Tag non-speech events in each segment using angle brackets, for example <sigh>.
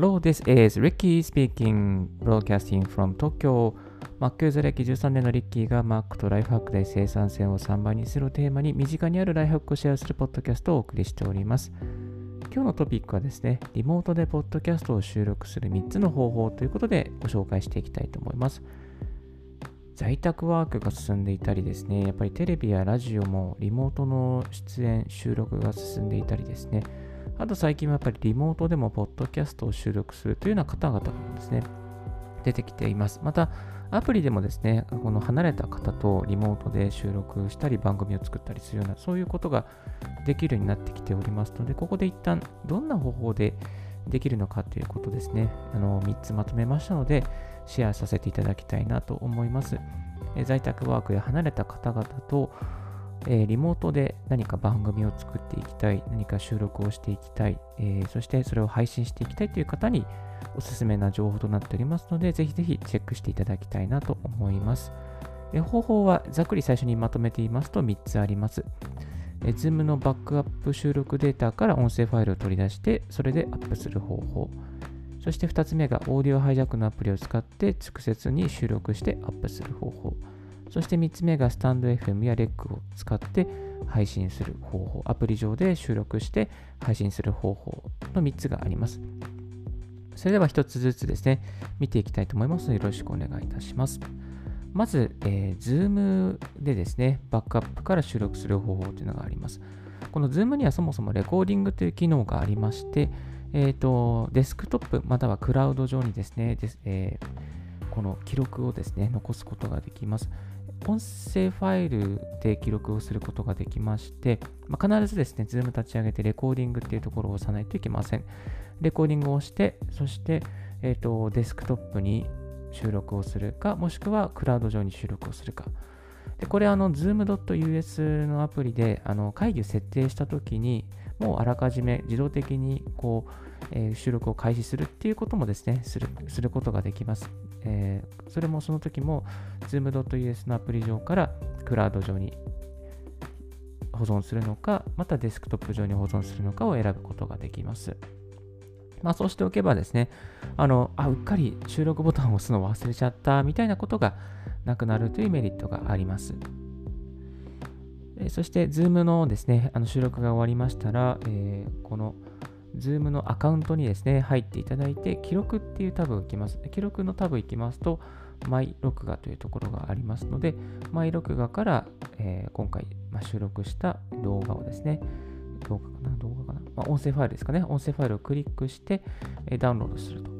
Hello, this is Ricky speaking, broadcasting from Tokyo. Mac ユーザー歴13年のリッキーが Mac とライフハックで生産性を3倍にするテーマに身近にあるライフハックをシェアするポッドキャストをお送りしております。今日のトピックはですね、リモートでポッドキャストを収録する3つの方法ということでご紹介していきたいと思います。在宅ワークが進んでいたりですね、やっぱりテレビやラジオもリモートの出演、収録が進んでいたりですね、あと最近はやっぱりリモートでもポッドキャストを収録するというような方々もですね、出てきています。また、アプリでもですね、この離れた方とリモートで収録したり番組を作ったりするような、そういうことができるようになってきておりますので、ここで一旦どんな方法でできるのかということですね、あの3つまとめましたので、シェアさせていただきたいなと思います。在宅ワークや離れた方々とえー、リモートで何か番組を作っていきたい、何か収録をしていきたい、えー、そしてそれを配信していきたいという方におすすめな情報となっておりますので、ぜひぜひチェックしていただきたいなと思います。えー、方法はざっくり最初にまとめていますと3つあります。えー、Zoom のバックアップ収録データから音声ファイルを取り出して、それでアップする方法。そして2つ目がオーディオハイジャックのアプリを使って直接に収録してアップする方法。そして3つ目がスタンド FM や REC を使って配信する方法、アプリ上で収録して配信する方法の3つがあります。それでは1つずつですね、見ていきたいと思いますのでよろしくお願いいたします。まず、えー、Zoom でですね、バックアップから収録する方法というのがあります。この Zoom にはそもそもレコーディングという機能がありまして、えーと、デスクトップまたはクラウド上にですね、ですえー、この記録をですね、残すことができます。音声ファイルで記録をすることができまして、まあ、必ずですね、 Zoom 立ち上げてレコーディングっていうところを押さないといけません。レコーディングをして、そして、えーと、デスクトップに収録をするか、もしくはクラウド上に収録をするか。でこれ、あの、zoom.us のアプリであの会議を設定したときに、もうあらかじめ自動的にこう、えー、収録を開始するっていうこともですね、するすることができます。えー、それもその時も zoom.us のアプリ上からクラウド上に保存するのか、またデスクトップ上に保存するのかを選ぶことができます。まあ、そうしておけばですね、あの、あ、うっかり収録ボタンを押すの忘れちゃったみたいなことがなくなるというメリットがあります。そして、Zoom のですね、あの収録が終わりましたら、えー、この Zoom のアカウントにですね、入っていただいて、記録っていうタブを行きます。記録のタブ行きますと、マイ録画というところがありますので、マイ録画から、えー、今回、まあ、収録した動画をですね、動画かな？動画かな、まあ、音声ファイルですかね。音声ファイルをクリックして、えー、ダウンロードすると。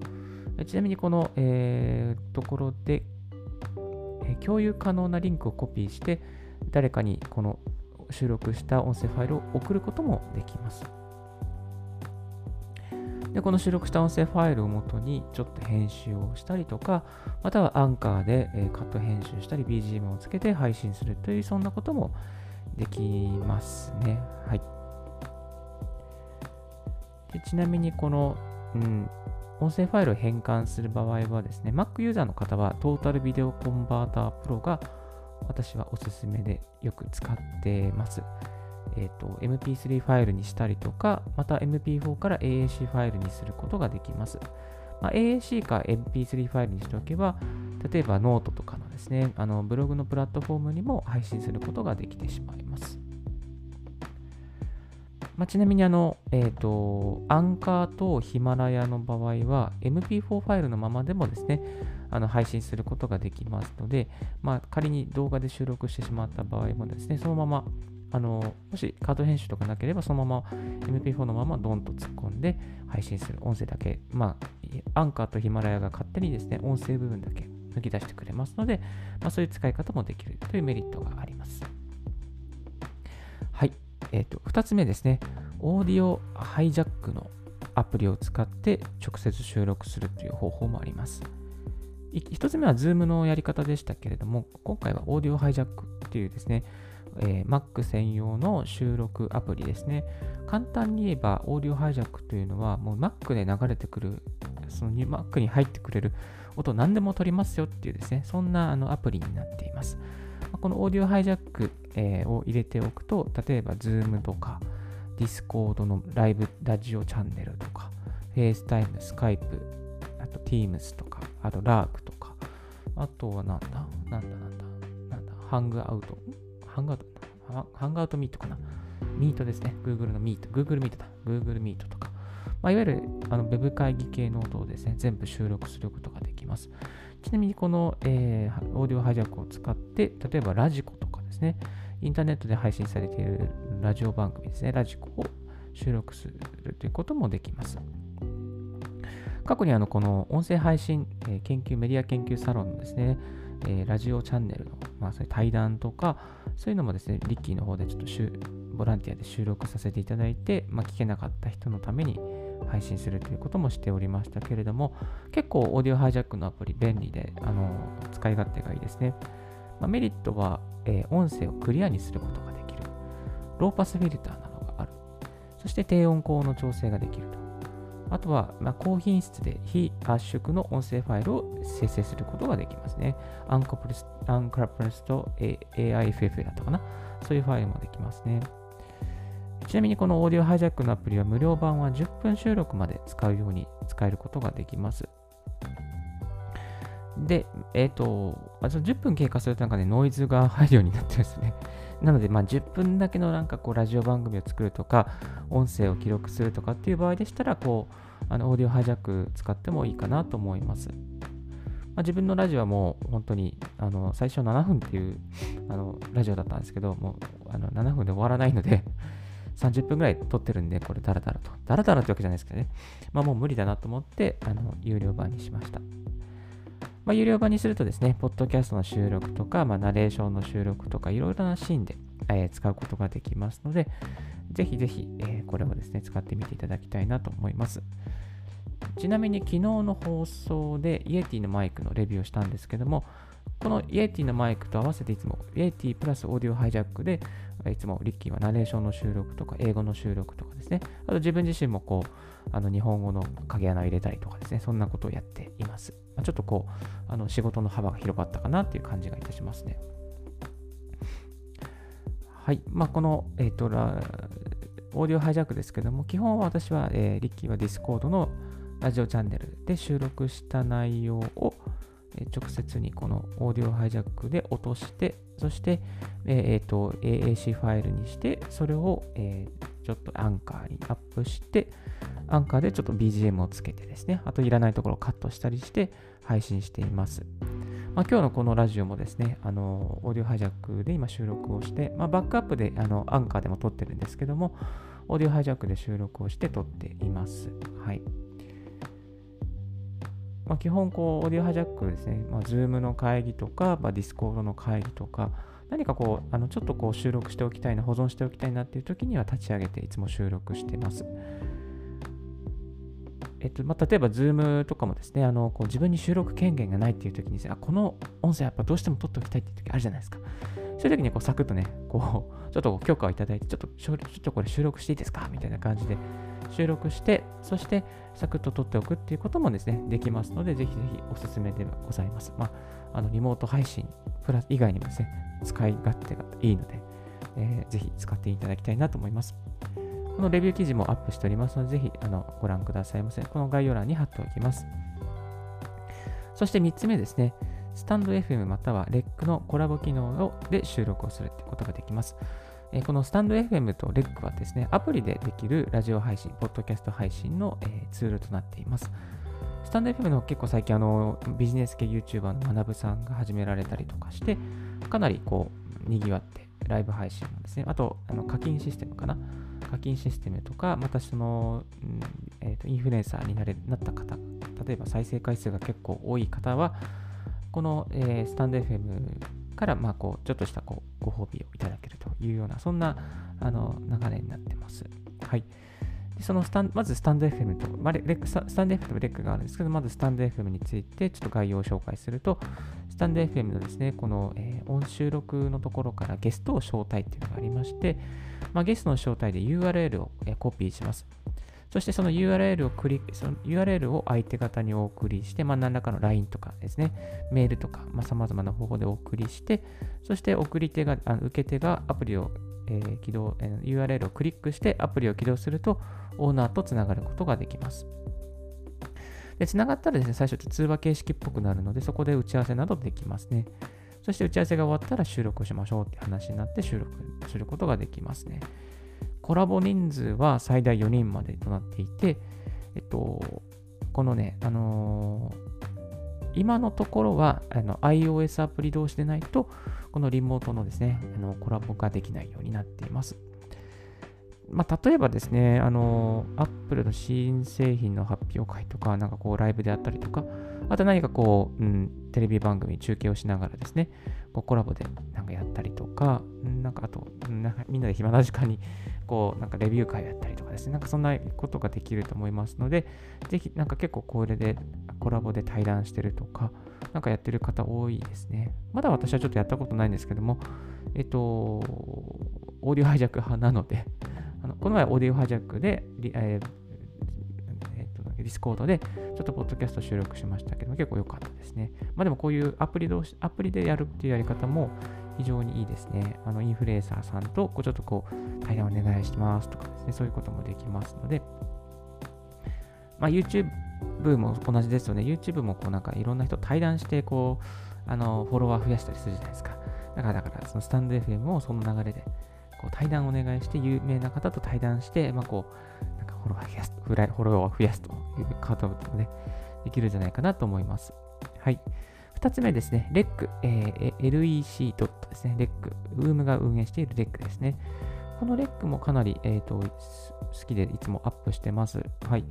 えちなみにこの、えー、ところで、え共有可能なリンクをコピーして、誰かにこの収録した音声ファイルを送ることもできます。で、この収録した音声ファイルをもとにちょっと編集をしたりとか、またはアンカーで、えカット編集したり BGM をつけて配信するというそんなこともできますね。はい。でちなみにこの、うん、音声ファイルを変換する場合はですね、Mac ユーザーの方はトータルビデオコンバータープロが私はおすすめでよく使ってます。えーと、MP3 ファイルにしたりとか、また MP4 から AAC ファイルにすることができます。まあ、AAC か MP3 ファイルにしておけば、例えばノートとかのですね、あのブログのプラットフォームにも配信することができてしまいます。まあ、ちなみにあの、えーと、アンカーとヒマラヤの場合は MP4 ファイルのままでもですね、あの配信することができますので、まあ、仮に動画で収録してしまった場合もですね、そのままあの、もしカード編集とかなければ、そのまま MP4 のままドンと突っ込んで配信する音声だけ、まあ、アンカーとヒマラヤが勝手にですね、音声部分だけ抜き出してくれますので、まあ、そういう使い方もできるというメリットがあります。はい。えっ、ー、と、2つ目ですね、オーディオハイジャックのアプリを使って直接収録するという方法もあります。1つ目は Zoom のやり方でしたけれども、今回はオーディオハイジャックっていうですね、えー、Mac 専用の収録アプリですね。簡単に言えば、オーディオハイジャックというのは、もう Mac で流れてくる、その Mac に入ってくれる音何でも取りますよっていうですね、そんなあのアプリになっています。このオーディオハイジャック、えー、を入れておくと、例えば Zoom とか Discord のライブラジオチャンネルとか、FaceTime、Skype、あと Teams とか、あと Lark とか、あとはなんだ？なんだなんだ？なんだ？ハングアウト。ハングアウトハングアウトミートかなミートですね。Google のミート。Google ミートだ。Google ミートとか。まあ、いわゆるあの Web 会議系の音をですね、全部収録することができます。ちなみにこの、えー、オーディオハイジャックを使って、例えばラジコとかですね、インターネットで配信されているラジオ番組ですね、ラジコを収録するということもできます。過去にあのこの音声配信、えー、研究、メディア研究サロンのですね、えー、ラジオチャンネルの、まあ、そういう対談とか、そういうのもですね、リッキーの方でちょっとボランティアで収録させていただいて、まあ、聞けなかった人のために配信するということもしておりましたけれども、結構オーディオハイジャックのアプリ便利で、あの使い勝手がいいですね。まあ、メリットは、えー、音声をクリアにすることができる。ローパスフィルターなどがある。そして低音高の調整ができると。あとは、まあ、高品質で非圧縮の音声ファイルを生成することができますね。アンクプレスアンクラプレスと AIFF だったかな。そういうファイルもできますね。ちなみにこのオーディオハイジャックのアプリは無料版は10分収録まで使うように使えることができます。で、えっ、ー、と、その10分経過するとなんかね、ノイズが入るようになってるんですね。なので、まあ、10分だけのなんかこう、ラジオ番組を作るとか、音声を記録するとかっていう場合でしたら、こう、あの、オーディオハイジャック使ってもいいかなと思います。まあ、自分のラジオはもう本当に、あの、最初7分っていう、あの、ラジオだったんですけど、もう、あの、7分で終わらないので <laughs> 30分ぐらい撮ってるんで、これダラダラと。ダラダラってわけじゃないですけどね。まあもう無理だなと思って、あの、有料版にしました。まあ、有料版にするとですね、ポッドキャストの収録とか、まあ、ナレーションの収録とか、いろいろなシーンで、えー、使うことができますので、ぜひぜひ、えー、これをですね、使ってみていただきたいなと思います。ちなみに昨日の放送で Yeti のマイクのレビューをしたんですけども、この Yeti のマイクと合わせていつも Yeti プラス Audio Hijack でいつもリッキーはナレーションの収録とか英語の収録とかですね、あと自分自身もこう、あの日本語の影アナを入れたりとかですね、そんなことをやっています。ちょっとこう、あの仕事の幅が広がったかなっていう感じがいたしますね。はい。まあ、この、えっ、ー、と、 Audio Hijack ですけども、基本は私は、えー、リッキーは Discord のラジオチャンネルで収録した内容を、直接にこの Audio Hijack で落として、そして、えー、と AAC ファイルにして、それを、えー、ちょっとアンカーにアップして、アンカーでちょっと BGM をつけてですね、あといらないところをカットしたりして配信しています。まあ、今日のこのラジオもですね、あのオーディオハイジャックで今収録をして、まあ、バックアップであのアンカーでも撮ってるんですけども、オーディオハイジャックで収録をして撮っています。はい。まあ、基本こう、オーディオハイジャックですね、まあ、Zoom の会議とか、まあ、Discord の会議とか、何かこう、あのちょっとこう収録しておきたいな、保存しておきたいなっていう時には立ち上げていつも収録してます。えっとまあ、例えば Zoom とかもですね、あのこう自分に収録権限がないっていう時にあ、この音声やっぱどうしても取っておきたいっていう時あるじゃないですか。そういう時にこうサクッとね、こう、<laughs> ちょっと許可をいただいて、ちょっと、ちょっとこれ収録していいですか？みたいな感じで収録して、そしてサクッと撮っておくっていうこともですね、できますので、ぜひぜひおすすめでございます。まあ、あのリモート配信プラス以外にもですね、使い勝手がいいので、えー、ぜひ使っていただきたいなと思います。このレビュー記事もアップしておりますので、ぜひあのご覧くださいませ。この概要欄に貼っておきます。そして3つ目ですね。スタンド FM または REC のコラボ機能で収録をするということができます。えこのスタンド FM と REC はですね、アプリでできるラジオ配信、ポッドキャスト配信の、えツールとなっています。スタンド FM の結構最近あのビジネス系 YouTuber の学さんが始められたりとかして、かなりこう、賑わってライブ配信なんですね。あと、あの課金システムかな？課金システムとか、またその、うんえーと、インフルエンサーになれなった方、例えば再生回数が結構多い方は、この、えー、スタンド FM から、まあ、こう、ちょっとしたこうご褒美をいただけるというような、そんなあの流れになってます。はい。でそのスタンまずスタンド FM と、まあ、レックスタンド FM とレックがあるんですけど、まずスタンド FM についてちょっと概要を紹介すると、スタンド FM のですね、この、えー、音収録のところからゲストを招待っていうのがありまして、まあ、ゲストの招待で URL を、えー、コピーします。そしてその URL をクリック、その URL を相手方にお送りして、まあ、何らかの LINE とかですね、メールとか、まあ、様々な方法でお送りして、そして送り手が、あの受け手がアプリを、えー、起動、えー、URL をクリックしてアプリを起動すると、オーナーとつながることができます。で、つながったらですね、最初通話形式っぽくなるので、そこで打ち合わせなどできますね。そして打ち合わせが終わったら収録しましょうって話になって収録することができますね。コラボ人数は最大4人までとなっていて、えっと、このね、あのー、今のところはあの iOS アプリ同士でないと、このリモートのですね、あのコラボができないようになっています。まあ、例えばですね、あの、Apple の新製品の発表会とか、なんかこうライブであったりとか、あと何かこう、うん、テレビ番組、中継をしながらですね、こうコラボでなんかやったりとか、なんかあと、なんかみんなで暇な時間に、こう、なんかレビュー会やったりとかですね、なんかそんなことができると思いますので、ぜひ、なんか結構これでコラボで対談してるとか、なんかやってる方多いですね。まだ私はちょっとやったことないんですけども、えっと、 Audio Hijack 派なので、あのこの前 Audio Hijack で、えー、 Discord でちょっとポッドキャスト収録しましたけど、結構良かったですね。まあでもこういうアプリ同士、アプリでやるっていうやり方も非常にいいですね。あのインフルエンサーさんとこうちょっとこう対談お願いしますとかですね、そういうこともできますので、まあ、YouTube も同じですよね。YouTube もこうなんかいろんな人対談してこう、あのフォロワー増やしたりするじゃないですか。だからだからそのスタンド FM もその流れでこう対談お願いして、有名な方と対談して、まあ、こう、ォロワー増やす、フライフォロワー増やすということもね、できるんじゃないかなと思います。はい。二つ目ですね、REC、えー、LEC ですね、REC、UM が運営している REC ですね。この REC もかなり、えーと、好きでいつもアップしてます。はい。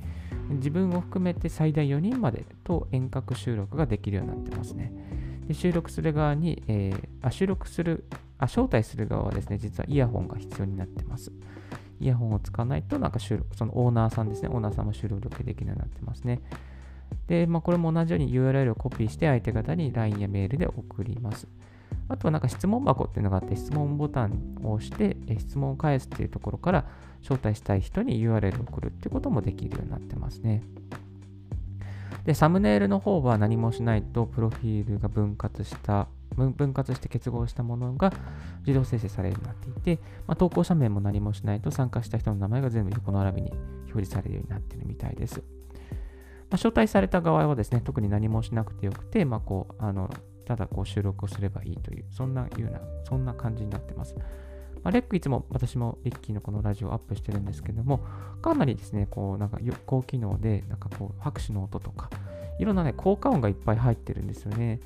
自分を含めて最大4人までと遠隔収録ができるようになってますね。で収録する側に、えー、あ収録するあ、招待する側はですね、実はイヤホンが必要になってます。イヤホンを使わないと、なんか収録、そのオーナーさんですね、オーナーさんも収録できるようになってますね。で、まあ、これも同じように URL をコピーして相手方に LINE やメールで送ります。あとはなんか質問箱っていうのがあって、質問ボタンを押して、質問を返すっていうところから招待したい人に URL を送るっていうこともできるようになってますね。で、サムネイルの方は何もしないと、プロフィールが分割した分割して結合したものが自動生成されるようになっていて、まあ、投稿者名も何もしないと参加した人の名前が全部横並びに表示されるようになっているみたいです。まあ、招待された側はですね、特に何もしなくてよくて、まあ、こうあのただこう収録をすればいいという、そんなような、そんな感じになってます。まあ、レックいつも私もリッキーのこのラジオをアップしてるんですけども、かなりですね、こうなんか高機能で、なんかこう拍手の音とか、いろんなね、効果音がいっぱい入ってるんですよね。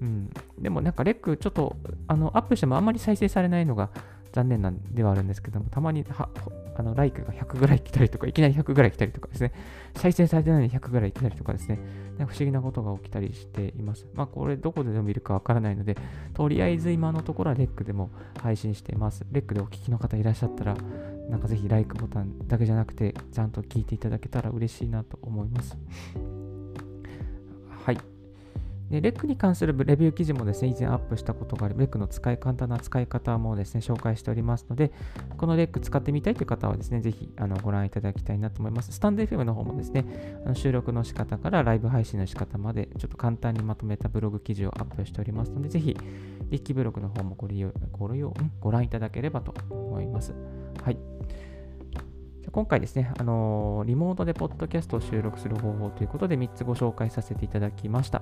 うん。でもなんかレックちょっとあのアップしてもあんまり再生されないのが残念なんではあるんですけども、たまにはあのライクが100ぐらい来たりとか、いきなり100ぐらい来たりとかですね、再生されてないのに100ぐらい来たりとかですね、なんか不思議なことが起きたりしています。まあこれどこででも見るかわからないので、とりあえず今のところはレックでも配信しています。レックでお聞きの方いらっしゃったら、なんかぜひライクボタンだけじゃなくて、ちゃんと聞いていただけたら嬉しいなと思います。はい。で、レックに関するレビュー記事もですね、以前アップしたことがある、レックの使い簡単な使い方もですね、紹介しておりますので、このレック使ってみたいという方はですね、ぜひあのご覧いただきたいなと思います。スタンド FM の方もですね、あの収録の仕方からライブ配信の仕方まで、ちょっと簡単にまとめたブログ記事をアップしておりますので、ぜひ、リッキーブログの方もご利用ご利用ご覧いただければと思います。はい。今回ですね、あのー、リモートでポッドキャストを収録する方法ということで3つご紹介させていただきました。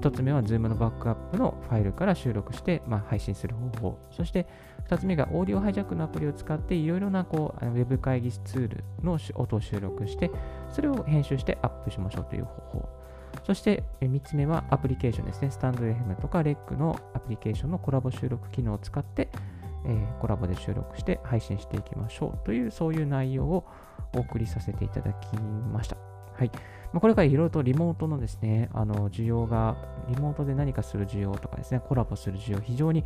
1つ目は Zoom のバックアップのファイルから収録して、まあ、配信する方法。そして2つ目がオーディオハイジャックのアプリを使っていろいろなこうウェブ会議ツールの音を収録して、それを編集してアップしましょうという方法。そして3つ目はアプリケーションですね。スタンド FM とか REC のアプリケーションのコラボ収録機能を使って、えー、コラボで収録して配信していきましょうという、そういう内容をお送りさせていただきました。はい。まあ、これからいろいろとリモートのですね、あの、需要が、リモートで何かする需要とかですね、コラボする需要、非常に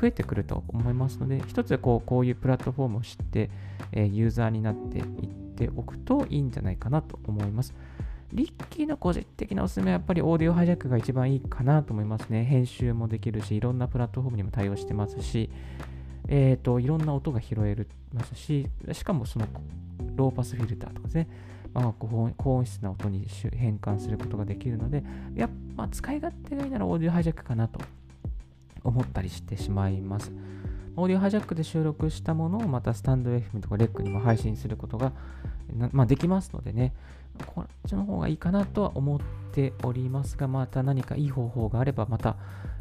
増えてくると思いますので、一つこうこういうプラットフォームを知って、えー、ユーザーになっていっておくといいんじゃないかなと思います。リッキーの個人的なおすすめはやっぱりオーディオハイジャックが一番いいかなと思いますね。編集もできるし、いろんなプラットフォームにも対応してますし、えっ、ー、と、いろんな音が拾えますし、しかもそのローパスフィルターとかですね、まあ、高音質な音に変換することができるので、やっぱ使い勝手がいいならオーディオハイジャックかなと思ったりしてしまいます。オーディオハイジャックで収録したものをまたスタンド FM とかレックにも配信することが、まあ、できますのでね、こっちの方がいいかなとは思っておりますが、また何かいい方法があれば、また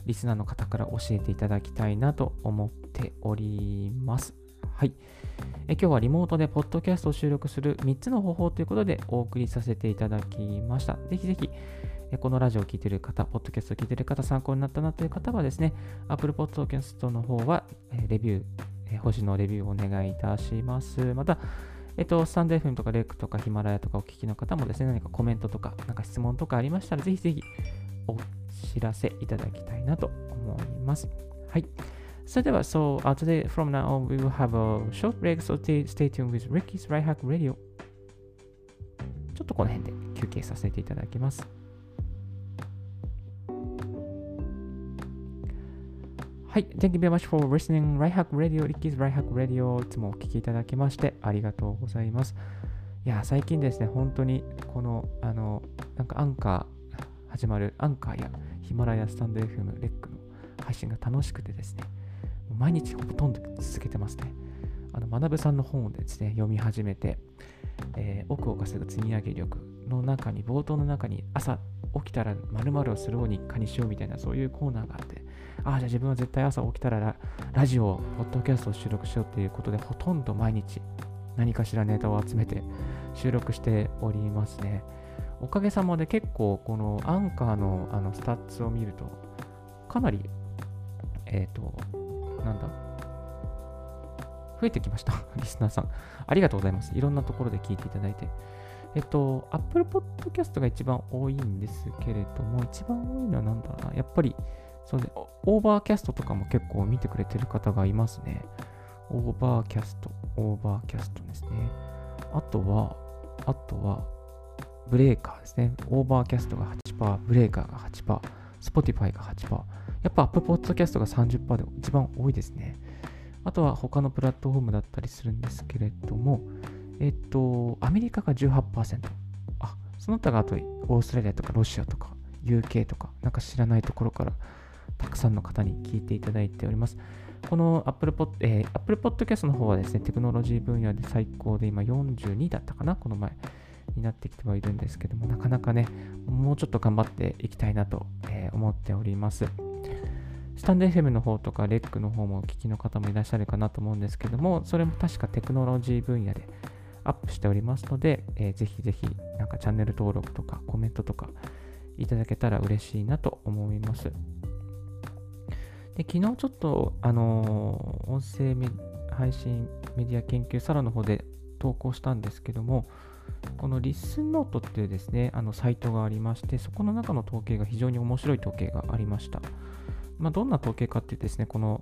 リスナーの方から教えていただきたいなと思っております。はい。え今日はリモートでポッドキャストを収録する3つの方法ということでお送りさせていただきました。ぜひぜひ、このラジオを聴いている方、ポッドキャストを聴いている方、参考になったなという方はですね、Apple Podcast の方はレビュー、星のレビューをお願いいたします。また、えっと、スタンド FM とかレックとかヒマラヤとかお聞きの方もですね、何かコメントとか、なんか質問とかありましたら、ぜひぜひお知らせいただきたいなと思います。はい。それでは、so、uh, today from now on we will have a short break, so stay, stay tuned with Ricky's Right Hack Radio. ちょっとこの辺で休憩させていただきます。はい。Thank you very much for listening. Right Hack Radio, Ricky's Right Hack Radio. いつもお聞きいただきましてありがとうございます。いや、最近ですね、本当にこの、あの、なんかアンカー始まる、アンカーやヒマラヤスタンド FM、レックの配信が楽しくてですね、毎日ほとんど続けてますね。あの、学さんの本をですね、読み始めて、えー、奥を稼ぐ積み上げ力の中に、冒頭の中に朝起きたら〇〇をするを日課にしようみたいなそういうコーナーがあって、ああ、じゃあ自分は絶対朝起きたらラジオ、ポッドキャストを収録しようっていうことで、ほとんど毎日何かしらネタを集めて収録しておりますね。おかげさまで結構このアンカーのあの stats を見ると、かなり、えっ、ー、と、なんだ、増えてきました。<laughs> リスナーさん。ありがとうございます。いろんなところで聞いていただいて。えっと、Apple Podcast が一番多いんですけれども、一番多いのは何だろうな。やっぱり、そうで、 Overcast とかも結構見てくれてる方がいますね。 Overcast、Overcast ですね。あとは、あとは、ブレーカーですね。 Overcast が8%、ブレーカーが8%、Spotify が8%。やっぱ Apple Podcast が30%で一番多いですね。あとは他のプラットフォームだったりするんですけれども、えっと、アメリカが18%。あ、その他があと、オーストラリアとかロシアとか UK とか、なんか知らないところからたくさんの方に聞いていただいております。この Apple, Pod、えー、Apple Podcast の方はですね、テクノロジー分野で最高で今42だったかな、この前になってきてはいるんですけども、なかなかね、もうちょっと頑張っていきたいなと、思っております。スタンド FM の方とか、レックの方もお聞きの方もいらっしゃるかなと思うんですけども、それも確かテクノロジー分野でアップしておりますので、えー、ぜひぜひ、なんかチャンネル登録とかコメントとかいただけたら嬉しいなと思います。で昨日ちょっと、あのー、音声配信メディア研究サロンの方で投稿したんですけども、このリスンノートっていうですね、あのサイトがありまして、そこの中の統計が非常に面白い統計がありました。まあ、どんな統計かっていうとですね、この、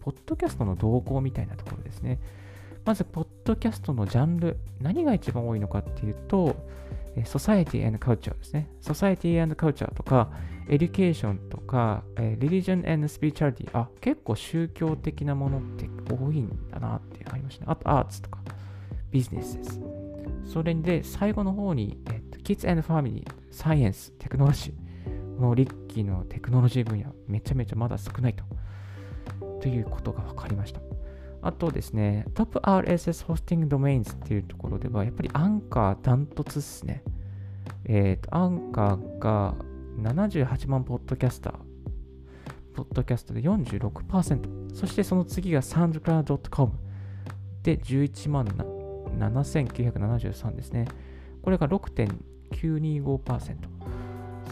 ポッドキャストの動向みたいなところですね。まず、ポッドキャストのジャンル、何が一番多いのかっていうと、 society and culture ですね。 society and culture とか、 education とか、えー、religion and spirituality。あ、結構宗教的なものって多いんだなってありましたね。あと、 arts とか、ビジネスです。それで、最後の方に、えー、kids and family、 science、technology。このリッキーのテクノロジー分野、めちゃめちゃまだ少ないと。ということが分かりました。あとですね、トップ RSS ホスティングドメインズっていうところでは、やっぱりアンカーダントツっすね。えっ、ー、と、アンカーが78万ポッドキャスター、ポッドキャストで46%、そしてその次が soundcloud.com で11万7973ですね。これが6.925%。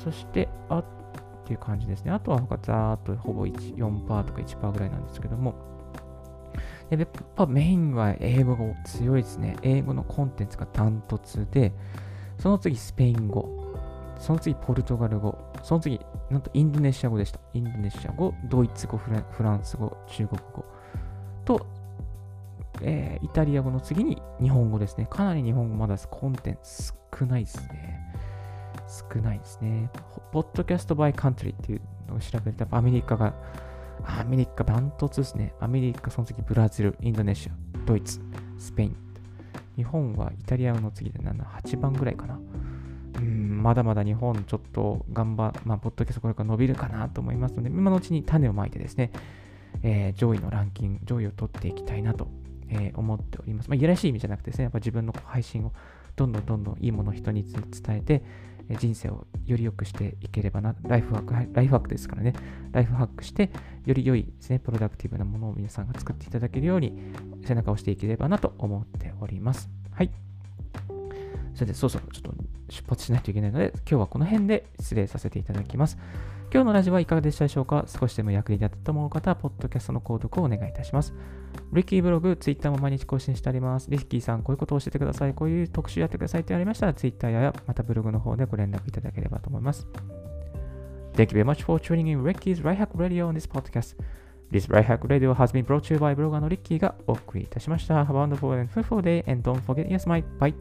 そして、あっていう感じですね。あとは他ざーっとほぼ1 4%とか1%ぐらいなんですけども、やっぱメインは英語が強いですね。英語のコンテンツがダントツで、その次スペイン語、その次ポルトガル語、その次、なんとインドネシア語でした。インドネシア語、ドイツ語、フランス語、中国語と、えー、イタリア語の次に日本語ですね。かなり日本語まだコンテンツ少ないですね。少ないですね。ポッドキャストバイカントリーっていうのを調べると、アメリカがアメリカダントツですね。アメリカ、その次ブラジル、インドネシア、ドイツ、スペイン。日本はイタリアの次で7、8番ぐらいかな。うん、まだまだ日本ちょっと頑張、まあ、ポッドキャストこれから伸びるかなと思いますので、今のうちに種をまいてですね、えー、上位のランキング、上位を取っていきたいなと、えー、思っております。まあ、いやらしい意味じゃなくてですね、やっぱ自分の配信をどんどんどんどんいいものを人に伝えて、人生をより良くしていければな、ライフハック、ライフハックですからね、ライフハックして、より良いですね、プロダクティブなものを皆さんが作っていただけるように、背中を押していければなと思っております。はい。それで、そろそろちょっと出発しないといけないので、今日はこの辺で失礼させていただきます。今日のラジオはいかがでしたでしょうか？少しでも役に立ったと思う方は、ポッドキャストの購読をお願いいたします。リッキーブログ、ツイッターも毎日更新してあります。リッキーさん、こういうことを教えてください。こういう特集やってくださいってありましたら、ツイッターやまたブログの方でご連絡いただければと思います。Thank you very much for tuning in Ricky's Right Hack Radio on this podcast. This Right Hack Radio has been brought to you by ブロガーのリッキーがお送りいたしました。Have a wonderful and fruitful day and don't forget, yes, my bye.